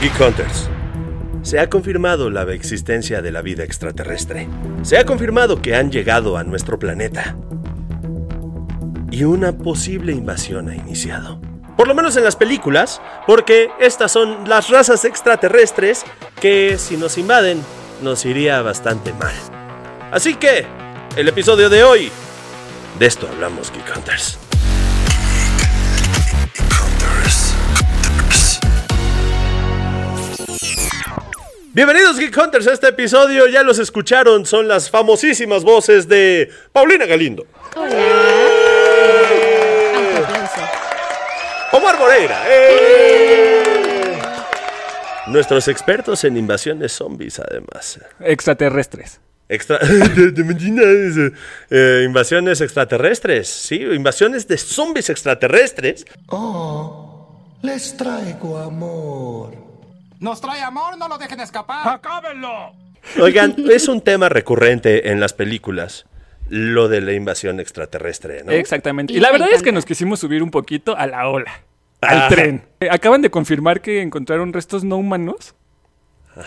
Geek Hunters. Se ha confirmado la existencia de la vida extraterrestre. Se ha confirmado que han llegado a nuestro planeta. Y una posible invasión ha iniciado. Por lo menos en las películas, porque estas son las razas extraterrestres que si nos invaden nos iría bastante mal. Así que, el episodio de hoy, de esto hablamos Geek Hunters. Bienvenidos Geek Hunters a este episodio, ya los escucharon, son las famosísimas voces de Paulina Galindo, Hola. Autoaplauso. Omar Moreira, ¡eh! nuestros expertos en invasiones zombies además. extraterrestres. Extra ¿Te imaginas? Eh, invasiones extraterrestres, sí, invasiones de zombies extraterrestres. Oh, les traigo amor. Nos trae amor, no lo dejen escapar. ¡Acábenlo! Oigan, es un tema recurrente en las películas, lo de la invasión extraterrestre, ¿no? Exactamente. Y la verdad es que nos quisimos subir un poquito a la ola, al Ajá. tren. Eh, Acaban de confirmar que encontraron restos no humanos,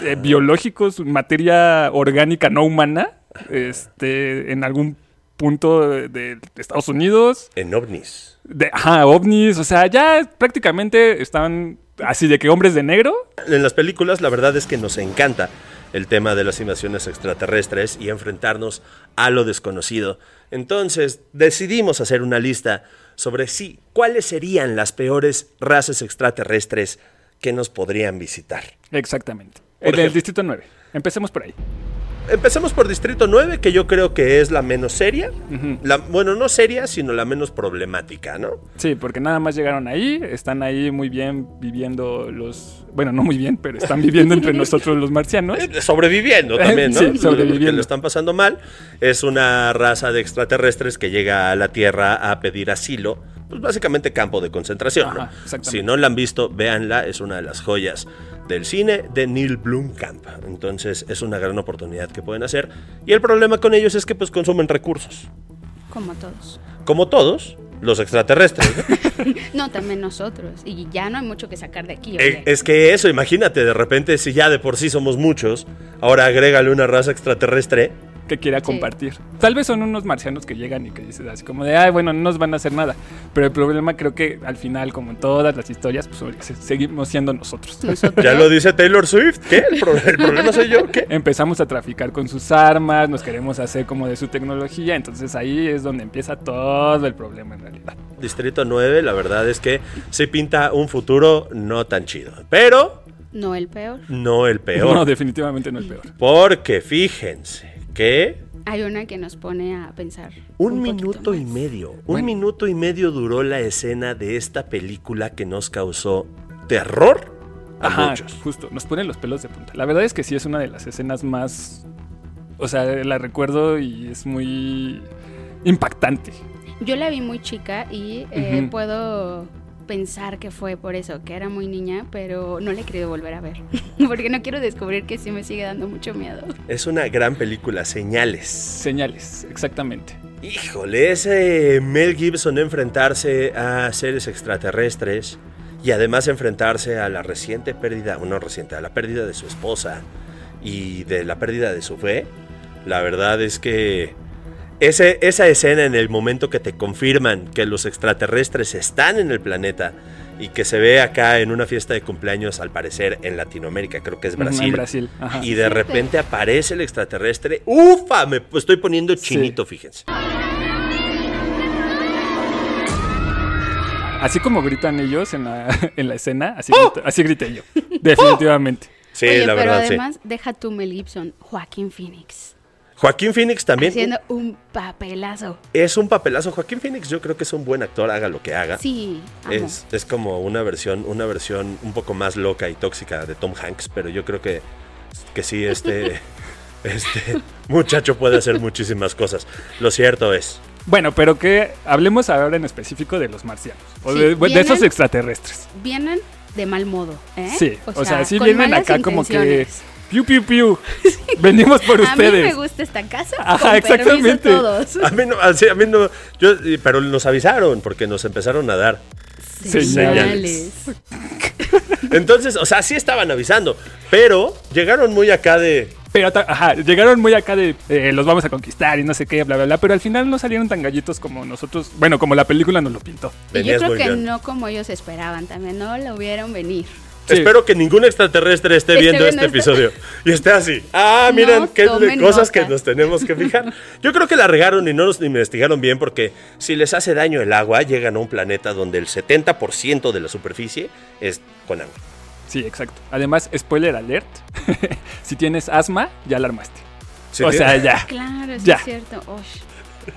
eh, biológicos, materia orgánica no humana, este, en algún punto de, de Estados Unidos. En ovnis. De, ajá, ovnis, o sea, ya prácticamente están así de que hombres de negro. En las películas la verdad es que nos encanta el tema de las invasiones extraterrestres y enfrentarnos a lo desconocido. Entonces decidimos hacer una lista sobre sí, cuáles serían las peores razas extraterrestres que nos podrían visitar. Exactamente. Por En el ejemplo. Distrito 9. Empecemos por ahí. Empecemos por Distrito 9, que yo creo que es la menos seria. La- bueno, no seria, sino la menos problemática, ¿no? Sí, porque nada más llegaron ahí, están ahí muy bien viviendo los... Bueno, no muy bien, pero están viviendo entre nosotros los marcianos. Eh, Sobreviviendo también, ¿no? Sí, sobreviviendo. Lo están pasando mal. Es una raza de extraterrestres que llega a la Tierra a pedir asilo. Pues básicamente campo de concentración, ¿no? Ajá, exactamente. Si no la han visto, véanla. Es una de las joyas del cine de Neil Blomkamp. Entonces es una gran oportunidad que pueden hacer. Y el problema con ellos es que pues consumen recursos. Como todos. Como todos, los extraterrestres. ¿no? No, también nosotros. Y ya no hay mucho que sacar de aquí. Eh, es que eso, imagínate, de repente, si ya de por sí somos muchos, ahora agrégale una raza extraterrestre. Que quiera compartir. Tal vez son unos marcianos que llegan y que dices así como de, ay, bueno, no nos van a hacer nada. Pero el problema creo que al final, como en todas las historias, pues se- seguimos siendo nosotros. Nosotros. Ya lo dice Taylor Swift. ¿Qué? ¿El, pro- el problema soy yo? ¿Qué? Empezamos a traficar con sus armas, nos queremos hacer como de su tecnología, entonces ahí es donde empieza todo el problema en realidad. Distrito 9, la verdad es que se pinta un futuro no tan chido. Pero No el peor. no el peor. No, definitivamente no es peor. Porque fíjense que Hay una que nos pone a pensar. un, minuto y medio, un Bueno. minuto y medio duró la escena de esta película que nos causó terror a Ajá, muchos. justo, nos ponen los pelos de punta. La verdad es que sí es una de las escenas más... O sea, la recuerdo y es muy impactante. Yo la vi muy chica y eh, puedo pensar que fue por eso, que era muy niña, pero no la he querido volver a ver. Porque no quiero descubrir que sí me sigue dando mucho miedo. Es una gran película, Señales. Señales, exactamente. Híjole, ese Mel Gibson enfrentarse a seres extraterrestres y además enfrentarse a la reciente pérdida, o no reciente, a la pérdida de su esposa y de la pérdida de su fe, la verdad es que ese, esa escena en el momento que te confirman que los extraterrestres están en el planeta y que se ve acá en una fiesta de cumpleaños, al parecer en Latinoamérica, creo que es en Brasil. Ajá. Y de repente aparece el extraterrestre. ¡Ufa! Me estoy poniendo chinito, fíjense. Así como gritan ellos en la, en la escena, así, ¡Oh! grito- así grité yo. Definitivamente. Sí, Oye, la pero verdad, sí. además, deja tú Mel Gibson, Joaquín Phoenix. Joaquín Phoenix también Haciendo un papelazo. es un papelazo. Joaquín Phoenix yo creo que es un buen actor, haga lo que haga. Sí, amo. Es, es como una versión, una versión un poco más loca y tóxica de Tom Hanks, pero yo creo que, que sí, este, este muchacho puede hacer muchísimas cosas. Lo cierto es, Bueno, pero que hablemos ahora en específico de los marcianos. O Sí, de, de esos extraterrestres. Vienen de mal modo, ¿eh? Sí, o sea, sí vienen acá como que... Piu, piu, piu. Venimos por A mí me ustedes. gusta esta casa. Ajá, exactamente. todos. a mí no, así, a mí no, yo, pero nos avisaron porque nos empezaron a dar Señales. Señales. Entonces, o sea, sí estaban avisando, pero llegaron muy acá de... Pero, ajá, llegaron muy acá de eh, los vamos a conquistar y no sé qué, bla, bla, bla. Pero al final no salieron tan gallitos como nosotros, bueno, como la película nos lo pintó. Y yo creo que bien. no como ellos esperaban también, no lo vieron venir. Sí. Espero que ningún extraterrestre esté Esté viendo viendo este episodio y esté así. Ah, miren, No qué cosas nota. que nos tenemos que fijar. Yo creo que la regaron y no nos investigaron bien porque si les hace daño el agua, llegan a un planeta donde el 70% de la superficie es con agua. Sí, exacto. Además, spoiler alert. si tienes asma, ya la armaste. Sí, o sea, ya. Claro, sí Ya. es cierto. Ush.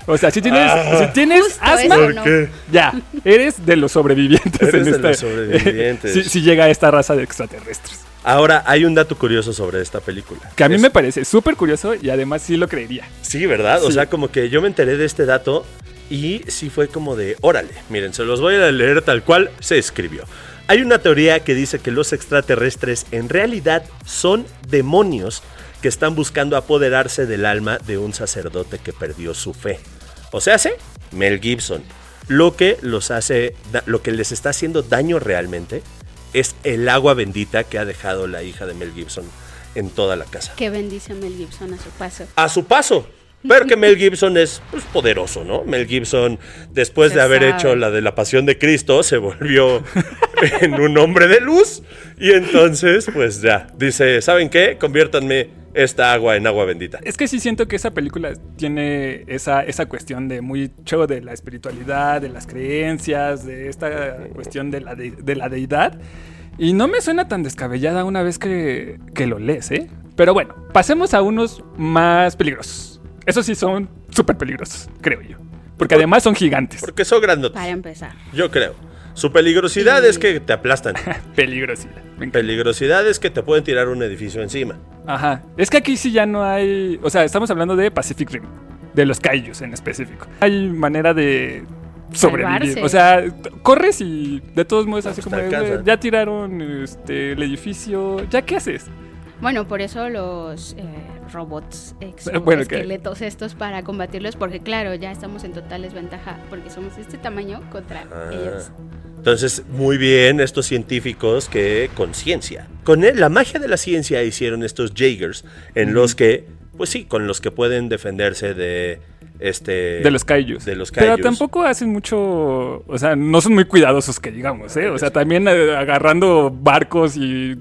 O sea, si tienes, Ah. si tienes asma, eso. ¿Por no. qué? ya. Eres de los sobrevivientes Eres en de esta. los sobrevivientes. si, si llega esta raza de extraterrestres. Ahora, hay un dato curioso sobre esta película. Que a mí Es- me parece súper curioso y además sí lo creería. Sí, ¿verdad? O sea, como que yo me enteré de este dato y sí fue como de, órale, miren, se los voy a leer tal cual se escribió. Hay una teoría que dice que los extraterrestres en realidad son demonios que están buscando apoderarse del alma de un sacerdote que perdió su fe. O sea, hace Mel Gibson. Lo que los hace, lo que les está haciendo daño realmente es el agua bendita que ha dejado la hija de Mel Gibson en toda la casa Que bendice a Mel Gibson a su paso. a su paso. Pero que Mel Gibson es pues, poderoso, ¿no? Mel Gibson, después Se de haber sabe. hecho la de la pasión de Cristo, se volvió en un hombre de luz. Y entonces, pues ya, dice, ¿saben qué? Conviértanme esta agua en agua bendita. Es que sí siento que esa película tiene esa, esa cuestión de mucho de la espiritualidad, de las creencias, de esta cuestión de la, de, de la deidad. Y no me suena tan descabellada una vez que, que lo lees, ¿eh? Pero bueno, pasemos a unos más peligrosos. Esos sí son súper peligrosos, creo yo. Porque además son gigantes. Porque son grandotes, Para empezar. yo creo. Su peligrosidad es que te aplastan. Peligrosidad. Peligrosidad es que te pueden tirar un edificio encima. Ajá. Es que aquí sí ya no hay. O sea, estamos hablando de Pacific Rim. De los kaijus en específico. Hay manera de sobrevivir. Salvarse. O sea, corres y de todos modos, así pues como ya tiraron este, el edificio. ¿Ya qué haces? Bueno, por eso los eh, robots Bueno, que- exoesqueletos estos para combatirlos, porque claro, ya estamos en total desventaja, porque somos este tamaño contra Ah. ellos. Entonces, muy bien estos científicos que con ciencia. Con él, la magia de la ciencia hicieron estos Jaegers, en los que, pues sí, con los que pueden defenderse de este... De los kaijus. De los Pero tampoco hacen mucho. O sea, no son muy cuidadosos que digamos, ¿eh? O sea, también eh, agarrando barcos y.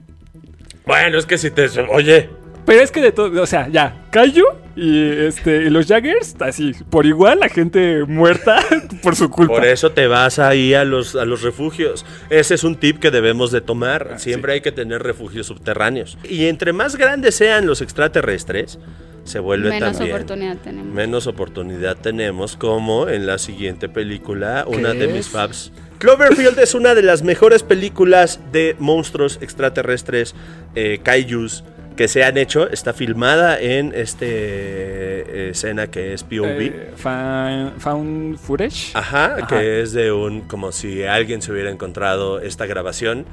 Bueno, es que si te... Oye, Pero es que de todo. O sea, ya. Kaiju y, este, y los Jaggers, así. Por igual, la gente muerta por su culpa. por eso te vas ahí a los, a los refugios. Ese es un tip que debemos de tomar. Siempre hay que tener refugios subterráneos. Y entre más grandes sean los extraterrestres, se vuelve Menos también... oportunidad tenemos. menos oportunidad tenemos, como en la siguiente película, una de mis es? faves. Cloverfield es una de las mejores películas de monstruos extraterrestres, eh, kaijus, que se han hecho. Está filmada en este eh, escena que es POV. Eh, found footage. Ajá, Ajá. que es de un, como si alguien se hubiera encontrado esta grabación.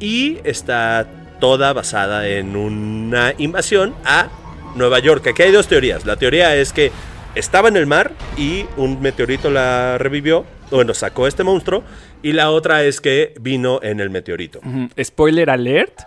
Y está toda basada en una invasión a Nueva York. Aquí hay dos teorías. La teoría es que estaba en el mar y un meteorito la revivió. Bueno, sacó este monstruo. Y la otra es que vino en el meteorito. Spoiler alert.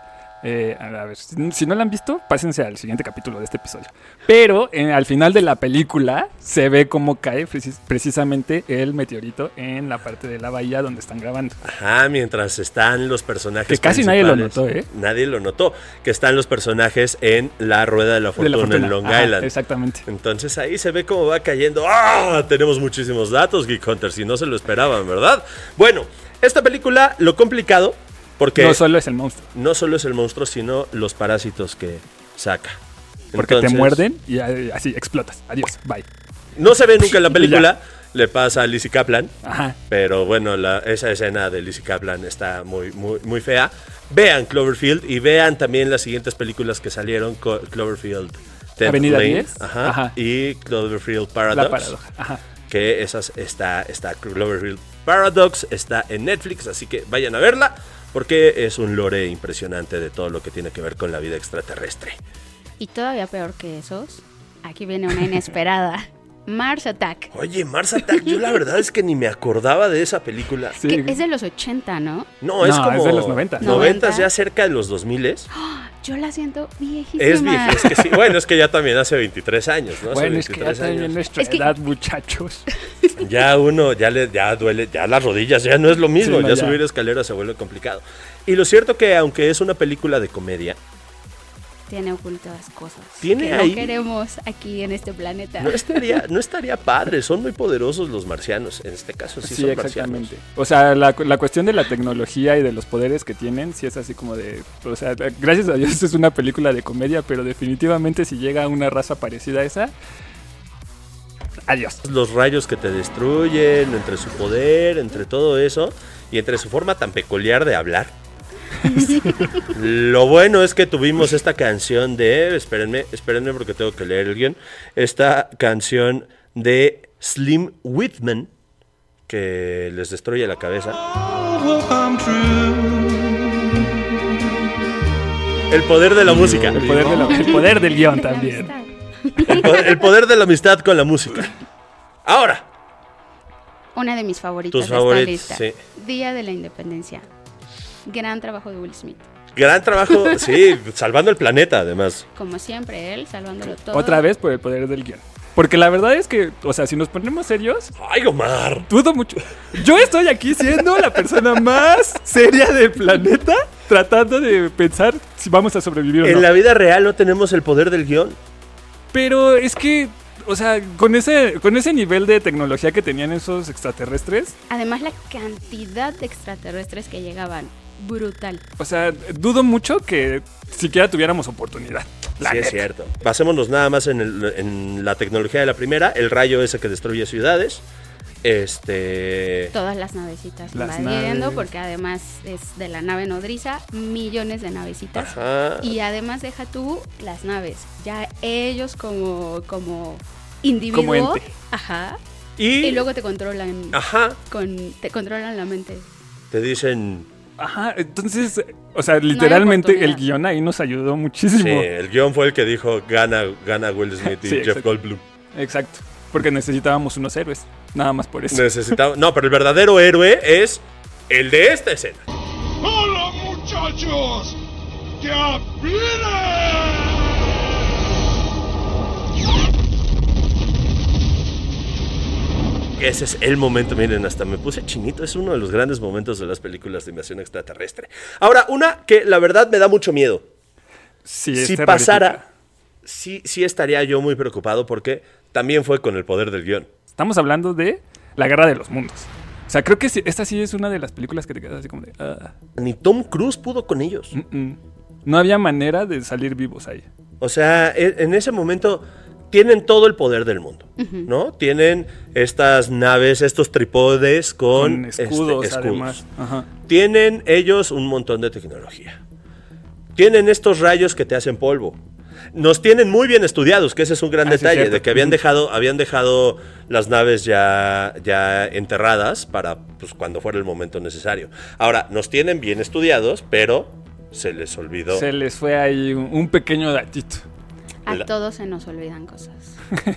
Eh, a ver, si, no la han visto, pásense al siguiente capítulo de este episodio. Pero eh, al final de la película se ve cómo cae precis- precisamente el meteorito en la parte de la bahía donde están grabando. Ajá, mientras están los personajes. Que casi nadie lo notó, ¿eh? Nadie lo notó. Que están los personajes en la rueda de la De fortuna, la fortuna. en Long Ajá, Island. Exactamente. Entonces ahí se ve cómo va cayendo. ¡Ah! Tenemos muchísimos datos, Geek Hunter, si no se lo esperaban, ¿verdad? Bueno, esta película, lo complicado, porque No no, solo es el monstruo, solo es el monstruo, sino los parásitos que saca. porque Entonces, te muerden y así explotas. Adiós, bye. No se ve nunca en la película, le pasa a Lizzie Kaplan, Ajá. pero bueno, la- esa escena de Lizzie Kaplan está muy, muy, muy fea. Vean Cloverfield y vean también las siguientes películas que salieron, Cloverfield. 10th Avenida Lane, 10, ajá, ajá. y Cloverfield La Paradox. paradoja. Ajá. que esas está, está Cloverfield Paradox, está en Netflix, así que vayan a verla, porque es un lore impresionante de todo lo que tiene que ver con la vida extraterrestre. Y todavía peor que esos, aquí viene una inesperada. Mars Attack. Oye, Mars Attack, yo la verdad es que ni me acordaba de esa película. Sí. Que es de los 80, ¿no? No, es No, como... es de los 90. 90, ya cerca de los 2000 Yo la siento viejísima. Es vieja, es que sí. Bueno, es que ya también hace 23 años, ¿no? Hace Bueno, es que ya 23 también años. nuestra Es que- edad, muchachos. Ya uno, ya le, ya duele, ya las rodillas ya no es lo mismo, Sí, no, ya, ya. subir escaleras se vuelve complicado. Y lo cierto que aunque es una película de comedia, Tiene ocultas cosas. Tiene que ahí- no queremos aquí en este planeta. no estaría, no estaría padre, son muy poderosos los marcianos, en este caso sí, Sí, son exactamente. marcianos. O sea, la, la cuestión de la tecnología y de los poderes que tienen, sí es así como de... O sea, gracias a Dios es una película de comedia, pero definitivamente si llega una raza parecida a esa... Adiós. Los rayos que te destruyen, entre su poder, entre todo eso, y entre su forma tan peculiar de hablar. Lo bueno es que tuvimos esta canción de, espérenme, espérenme porque tengo que leer el guion, esta canción de Slim Whitman, que les destruye la cabeza. El poder de la música. El poder, de la- el poder del guion también. El poder, el poder de la amistad con la música. Ahora, Una de mis favoritas Tus esta sí. lista. Día de la Independencia. Gran trabajo de Will Smith. gran trabajo, sí, salvando el planeta además. Como siempre, él salvándolo todo. Otra vez por el poder del guion. Porque la verdad es que, o sea, si nos ponemos serios, Ay, Omar. dudo mucho. Yo estoy aquí siendo la persona más seria del planeta, tratando de pensar si vamos a sobrevivir o no. En la vida real no tenemos el poder del guion. Pero es que, o sea, con ese, con ese nivel de tecnología que tenían esos extraterrestres, Además, la cantidad de extraterrestres que llegaban. Brutal. o sea, dudo mucho que siquiera tuviéramos oportunidad. La sí, es cierto. Basémonos nada más en, el- en la tecnología de la primera, el rayo ese que destruye ciudades. Este. Todas las navecitas Las invadiendo, naves. porque además es de la nave nodriza, millones de navecitas. Ajá. Y además deja tú las naves. Ya ellos como, como individuo. Como ente. Ajá. Y, Y luego te controlan. Ajá. Con, te controlan la mente. Te dicen. Ajá, entonces, o sea, literalmente el guion ahí nos ayudó muchísimo. Sí, el guion fue el que dijo gana, gana Will Smith y Sí, Jeff exacto. Goldblum. Exacto. Porque necesitábamos unos héroes. Nada más por eso. Necesitaba. No, pero el verdadero héroe es el de esta escena. ¡Hola, muchachos! ¡Que Ese es el momento, miren, hasta me puse chinito, es uno de los grandes momentos de las películas de invasión extraterrestre. Ahora, una que la verdad me da mucho miedo. Sí, si pasara, sí, sí estaría yo muy preocupado porque también fue con el poder del guion. Estamos hablando de La Guerra de los Mundos. O sea, creo que esta sí es una de las películas que te quedas así como de... ah, Ni Tom Cruise pudo con ellos. mm, mm. No había manera de salir vivos ahí. O sea, e- en ese momento tienen todo el poder del mundo, ¿no? Tienen estas naves, estos tripodes con, Con escudos, este, además. Ajá. Tienen ellos un montón de tecnología. Tienen estos rayos que te hacen polvo. Nos tienen muy bien estudiados, que ese es un gran Ah, detalle, de que habían dejado, habían dejado las naves ya, ya enterradas para pues, cuando fuera el momento necesario. Ahora, nos tienen bien estudiados, pero se les olvidó. Se les fue ahí un, un pequeño datito. A La- todos se nos olvidan cosas.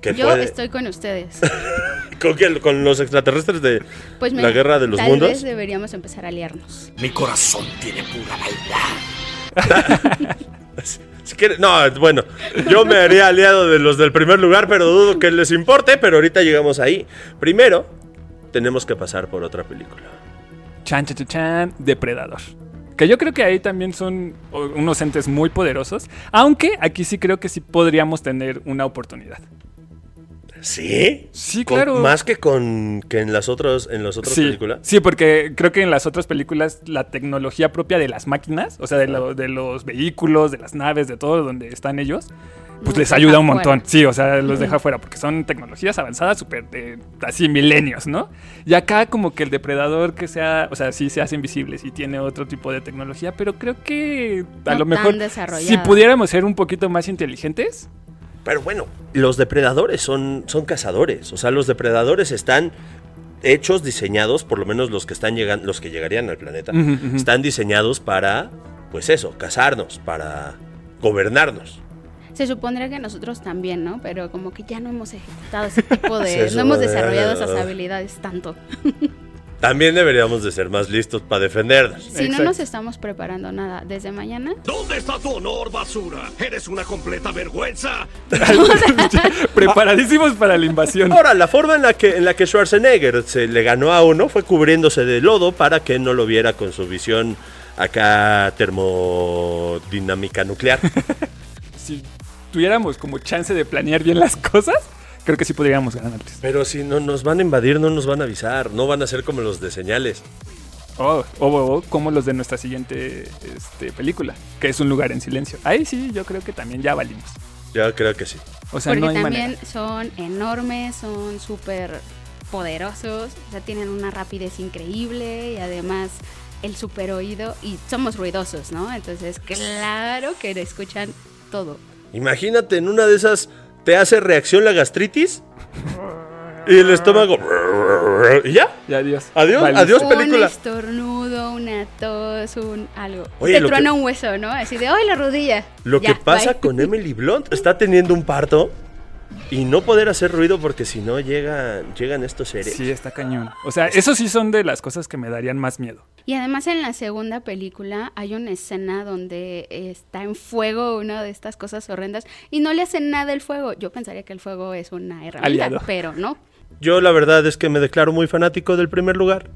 que Yo puede- estoy con ustedes. ¿Con, qué? ¿Con los extraterrestres de Pues la guerra de los tal mundos? vez deberíamos empezar a aliarnos. Mi corazón tiene pura maldad. Si quiere- no, bueno, yo me haría aliado de los del primer lugar, pero dudo que les importe, pero ahorita llegamos ahí. Primero, tenemos que pasar por otra película. Chan, chan, chan, chan, Depredador. Que yo creo que ahí también son unos entes muy poderosos. Aunque aquí sí creo que sí podríamos tener una oportunidad. ¿Sí? Sí, Con- claro. más que con que en las otras, en las otras Sí, películas. sí, porque creo que en las otras películas la tecnología propia de las máquinas, o sea, de, lo- de los vehículos, de las naves, de todo donde están ellos, pues les ayuda un fuera. montón. Sí, o sea, los deja fuera porque son tecnologías avanzadas, súper de así milenios, ¿no? Y acá como que el depredador que sea, o sea, sí se hace invisible, sí tiene otro tipo de tecnología, pero creo que a No lo mejor si pudiéramos ser un poquito más inteligentes, Pero bueno, los depredadores son, son cazadores. O sea, los depredadores están hechos, diseñados, por lo menos los que están llegando, los que llegarían al planeta, están diseñados para, pues eso, cazarnos, para gobernarnos. Se supondría que nosotros también, ¿no? Pero como que ya no hemos ejecutado ese tipo de... No hemos desarrollado esas habilidades tanto. También deberíamos de ser más listos para defendernos. Si no Exacto. nos estamos preparando nada desde mañana, ¿Dónde está tu honor, basura? Eres una completa vergüenza. Preparadísimos para la invasión. Ahora, la forma en la que, en la que Schwarzenegger se le ganó a uno fue cubriéndose de lodo para que no lo viera con su visión acá termodinámica nuclear. Si tuviéramos como chance de planear bien las cosas, creo que sí podríamos ganarles. Pero si no nos van a invadir, no nos van a avisar. No van a ser como los de señales. Oh, o o- o como los de nuestra siguiente este, película, que es un lugar en silencio. Ahí sí, yo creo que también ya valimos. Yo creo que sí. O sea, porque no hay también manera. son enormes, son súper poderosos, o sea, tienen una rapidez increíble y además el super oído y somos ruidosos, ¿no? Entonces, claro que escuchan todo. Imagínate, en una de esas te hace reacción la gastritis y el estómago. Y ya. Ya, adiós. Adiós, Vale. adiós. un película. estornudo, una tos, un algo. Oye, Te truena que- un hueso, ¿no? Así de, ¡ay, la rodilla! Lo Ya, que pasa bye. con Emily Blunt está teniendo un parto y no poder hacer ruido porque si no llegan, llegan estos seres. Sí, está cañón. O sea, eso sí son de las cosas que me darían más miedo. Y además en la segunda película hay una escena donde está en fuego una de estas cosas horrendas y no le hacen nada el fuego. Yo pensaría que el fuego es una herramienta, Aliado. pero no. Yo la verdad es que me declaro muy fanático del primer lugar.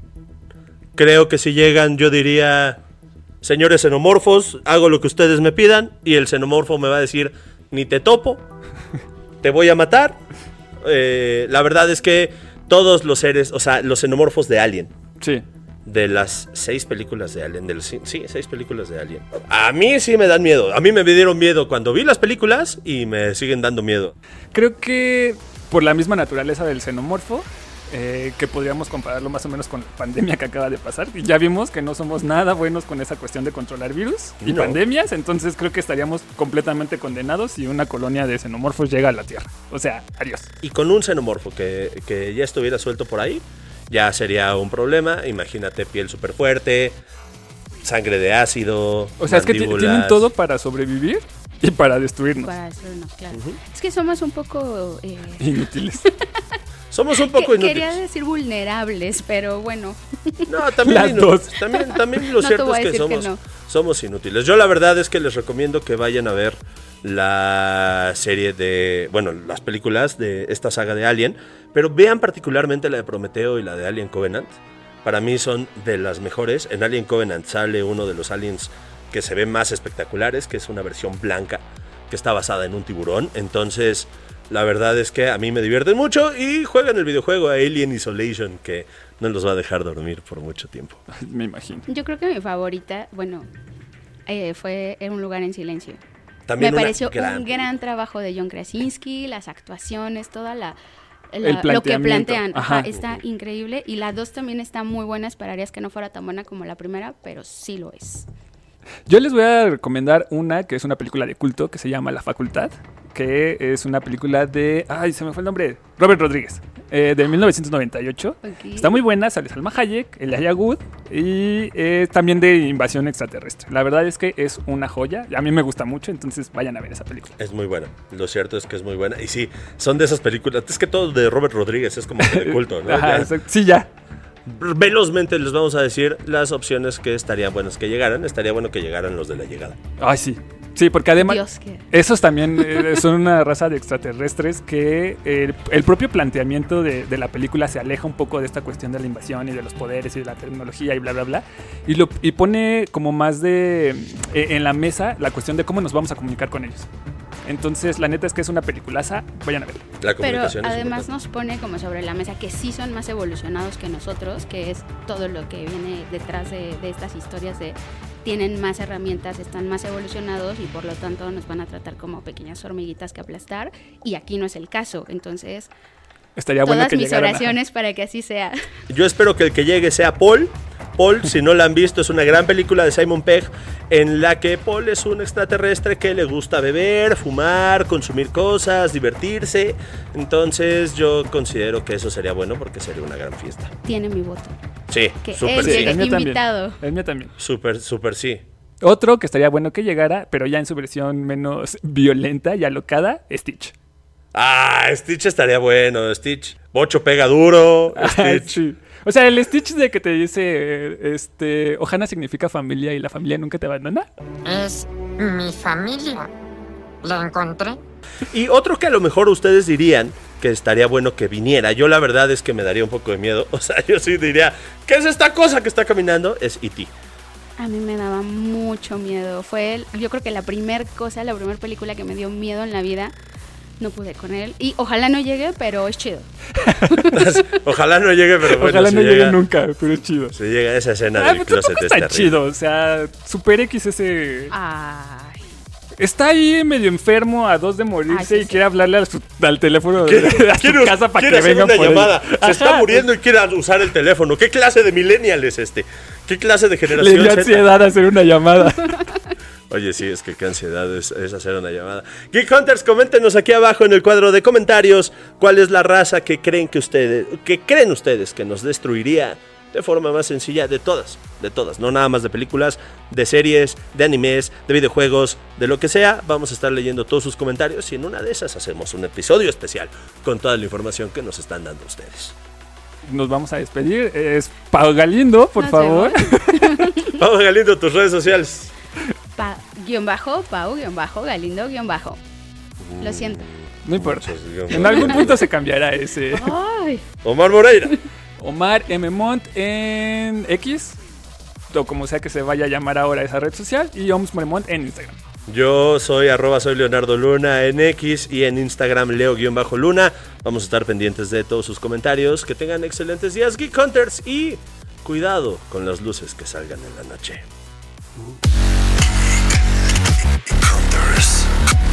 Creo que si llegan yo diría, señores xenomorfos, hago lo que ustedes me pidan y el xenomorfo me va a decir, ni te topo, te voy a matar. Eh, la verdad es que todos los seres, o sea, los xenomorfos de Alien, Sí. de las seis películas de Alien, de los- sí, sí, seis películas de Alien. A mí sí me dan miedo. A mí me dieron miedo cuando vi las películas y me siguen dando miedo. Creo que por la misma naturaleza del xenomorfo, eh, que podríamos compararlo más o menos con la pandemia que acaba de pasar. Y ya vimos que no somos nada buenos con esa cuestión de controlar virus y No. pandemias, entonces creo que estaríamos completamente condenados si una colonia de xenomorfos llega a la Tierra. O sea, adiós. Y con un xenomorfo que, que ya estuviera suelto por ahí, ya sería un problema. Imagínate piel súper fuerte, sangre de ácido. O sea, es que tienen todo para sobrevivir y para destruirnos. Para destruirnos, claro. Es que somos un poco... eh, Inútiles. Somos un poco inútiles. Quería decir vulnerables, pero bueno. No, también, Las inu- dos. también, también lo No cierto es que somos, no. somos inútiles. Yo la verdad es que les recomiendo que vayan a ver la serie de, bueno, las películas de esta saga de Alien, pero vean particularmente la de Prometeo y la de Alien Covenant. Para mí son de las mejores. En Alien Covenant sale uno de los aliens que se ven más espectaculares, que es una versión blanca que está basada en un tiburón. Entonces, la verdad es que a mí me divierten mucho y juegan el videojuego Alien Isolation, que no los va a dejar dormir por mucho tiempo. Me imagino. Yo creo que mi favorita, bueno, eh, fue En un lugar en silencio. También Me pareció gran un gran trabajo de John Krasinski, las actuaciones, toda la... Lo que plantean Ajá. ajá, está increíble y la dos también está muy buena esperarías que no fuera tan buena como la primera pero sí lo es Yo les voy a recomendar una que es una película de culto que se llama La Facultad, que es una película de... Ay, se me fue el nombre. Robert Rodríguez, eh, de 1998. Ok. Está muy buena, sale Salma Hayek, Elijah Wood y eh, también de invasión extraterrestre. La verdad es que es una joya. A mí me gusta mucho, entonces vayan a ver esa película. Es muy buena. Lo cierto es que es muy buena. Y sí, son de esas películas. Es que todo de Robert Rodríguez es como de culto, ¿no? Ajá, Ya. Sí, ya. Velozmente les vamos a decir las opciones que estarían buenas que llegaran. Estaría bueno que llegaran los de la llegada. Ay, sí. Sí, porque además... Dios Esos también eh, son una raza de extraterrestres que eh, el propio planteamiento de, de la película se aleja un poco de esta cuestión de la invasión y de los poderes y de la tecnología y bla, bla, bla. Y, lo, y pone como más de eh, en la mesa la cuestión de cómo nos vamos a comunicar con ellos. Entonces, la neta es que es una peliculaza. Vayan a verla. La pero comunicación es además importante. nos pone como sobre la mesa que sí son más evolucionados que nosotros que es todo lo que viene detrás de, de estas historias de tienen más herramientas, están más evolucionados y por lo tanto nos van a tratar como pequeñas hormiguitas que aplastar y aquí no es el caso. Entonces, Estaría bueno todas que mis llegaran oraciones para que así sea. Yo espero que el que llegue sea Paul. Paul, si no la han visto, es una gran película de Simon Pegg en la que Paul es un extraterrestre que le gusta beber, fumar, consumir cosas, divertirse. Entonces yo considero que eso sería bueno porque sería una gran fiesta. Tiene mi voto. Sí, Que súper él sí. el mío también. El mío también. Súper, súper sí. Otro que estaría bueno que llegara, pero ya en su versión menos violenta y alocada, Stitch. Ah, Stitch estaría bueno, Stitch. Bocho pega duro, Ah, Stitch. sí. O sea, el Stitch de que te dice, este, Ohana significa familia y la familia nunca te abandona. Es mi familia. La encontré. Y otro que a lo mejor ustedes dirían que estaría bueno que viniera. Yo la verdad es que me daría un poco de miedo. O sea, yo sí diría, ¿qué es esta cosa que está caminando? Es E.T. A mí me daba mucho miedo. Fue, el- yo creo que la primera cosa, la primera película que me dio miedo en la vida. No pude con él. Y ojalá no llegue, pero es chido. Ojalá no llegue, pero bueno, Ojalá si no llega, llegue nunca, pero es chido. Si llega esa escena Ah, del pero closet está chido, o sea, Super X ese... Ay. Está ahí medio enfermo a dos de morirse Ay, sí, y sí. quiere hablarle su- al teléfono de a su casa para que vengan una por él. llamada. Se Ajá, está muriendo y quiere usar el teléfono. ¿Qué clase de millennial es este? ¿Qué clase de Le generación dio Z? ansiedad hacer una llamada. Oye, sí, es que qué ansiedad es, es hacer una llamada. Geek Hunters, coméntenos aquí abajo en el cuadro de comentarios cuál es la raza que creen que ustedes, que creen ustedes que nos destruiría de forma más sencilla de todas, de todas, no nada más de películas, de series, de animes, de videojuegos, de lo que sea. Vamos a estar leyendo todos sus comentarios y en una de esas hacemos un episodio especial con toda la información que nos están dando ustedes. Nos vamos a despedir. Es Pau Galindo, por favor. Vamos, Galindo, tus redes sociales. Pa- guion bajo, Pau, guion bajo, Galindo, guion bajo. Lo siento. No importa. Muchos. En algún punto se cambiará ese. Ay. Omar Moreira. Omar M. Mont en X, o como sea que se vaya a llamar ahora esa red social, y Oms Moremont en Instagram. Yo soy arroba soy Leonardo Luna en X y en Instagram Leo-Luna. Vamos a estar pendientes de todos sus comentarios. Que tengan excelentes días, Geek Hunters. Y cuidado con las luces que salgan en la noche. Hunters, the